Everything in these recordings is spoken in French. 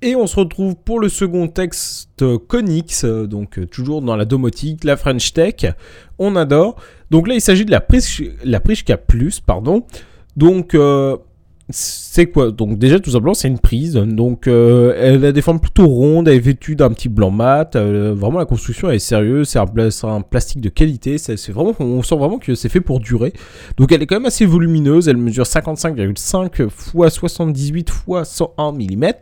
Et on se retrouve pour le second texte Conix, donc toujours dans la domotique, la French Tech. On adore. Donc là, il s'agit de la, Prischka Plus, pardon. Donc, euh, c'est quoi? Donc déjà tout simplement c'est une prise. Donc euh, elle a des formes plutôt rondes, elle est vêtue d'un petit blanc mat. Euh, vraiment la construction est sérieuse, c'est un, plastique de qualité. C'est vraiment, on sent vraiment que c'est fait pour durer. Donc elle est quand même assez volumineuse. Elle mesure 55,5 x 78 x 101 mm.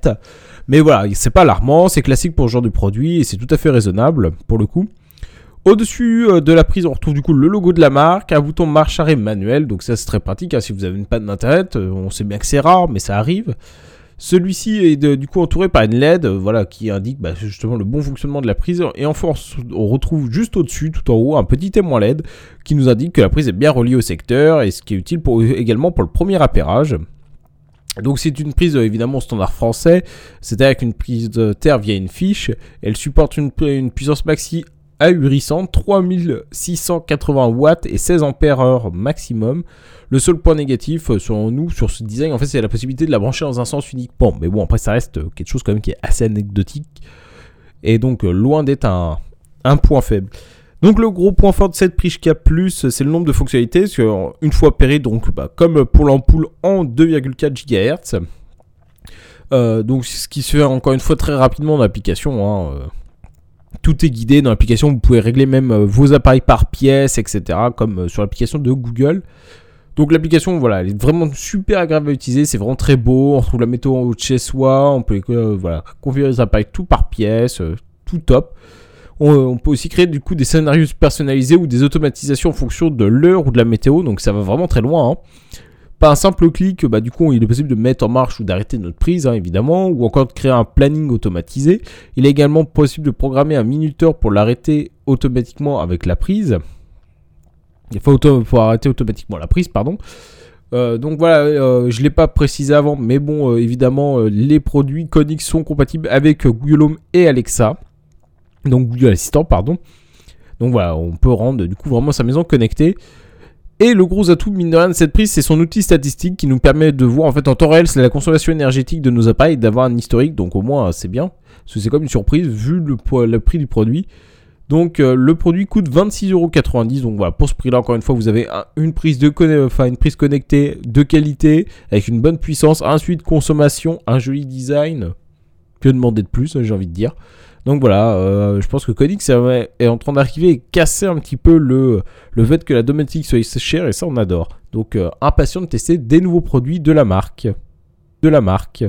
Mais voilà, c'est pas alarmant, c'est classique pour ce genre de produit et c'est tout à fait raisonnable pour le coup. Au-dessus euh, de la prise, on retrouve du coup le logo de la marque, un bouton marche arrêt manuel, donc ça c'est très pratique hein, si vous avez une panne d'internet, euh, on sait bien que c'est rare, mais ça arrive. Celui-ci est du coup entouré par une LED, euh, voilà, qui indique bah, justement le bon fonctionnement de la prise. Et en force, on retrouve juste au-dessus, tout en haut, un petit témoin LED qui nous indique que la prise est bien reliée au secteur et ce qui est utile également pour le premier appairage. Donc c'est une prise évidemment standard français, c'est-à-dire qu'une prise de terre via une fiche. Elle supporte une puissance maxi ahurissant, 3680 watts et 16 ampères heure maximum. Le seul point négatif, euh, selon nous, sur ce design, en fait, c'est la possibilité de la brancher dans un sens unique. Bon, mais bon, après, ça reste euh, quelque chose quand même qui est assez anecdotique. Et donc, euh, loin d'être un, point faible. Donc, le gros point fort de cette Prishka Plus, c'est le nombre de fonctionnalités. Une fois pairé, donc, bah, comme pour l'ampoule en 2,4 GHz. donc, ce qui se fait encore une fois très rapidement dans l'application. Hein, tout est guidé dans l'application. Vous pouvez régler même euh, vos appareils par pièce, etc. Comme euh, sur l'application de Google. Donc l'application, voilà, elle est vraiment super agréable à utiliser. C'est vraiment très beau. On retrouve la météo en haut de chez soi. On peut euh, voilà, configurer les appareils tout par pièce. tout top. On, peut aussi créer du coup des scénarios personnalisés ou des automatisations en fonction de l'heure ou de la météo. Donc ça va vraiment très loin. Hein. Pas un simple clic, bah, du coup, il est possible de mettre en marche ou d'arrêter notre prise, hein, évidemment, ou encore de créer un planning automatisé. Il est également possible de programmer un minuteur pour l'arrêter automatiquement avec la prise. Il faut, arrêter automatiquement la prise, pardon. Euh, donc voilà, euh, je ne l'ai pas précisé avant, mais bon, euh, évidemment, les produits Konix sont compatibles avec Google Home et Alexa. Donc Google Assistant, pardon. Donc voilà, on peut rendre du coup vraiment sa maison connectée. Et le gros atout, mine de rien, de cette prise, c'est son outil statistique qui nous permet de voir en fait en temps réel la consommation énergétique de nos appareils, d'avoir un historique. Donc au moins, c'est bien. Parce que c'est comme une surprise vu le, prix du produit. Donc euh, le produit coûte 26,90€. Donc voilà, pour ce prix-là, encore une fois, vous avez une, prise de enfin, une prise connectée de qualité, avec une bonne puissance, un suite de consommation, un joli design. Que demander de plus, j'ai envie de dire. Donc voilà, euh, je pense que Konix est en train d'arriver et casser un petit peu le, le fait que la domotique soit chère et ça on adore. Donc euh, impatient de tester des nouveaux produits de la marque. De la marque.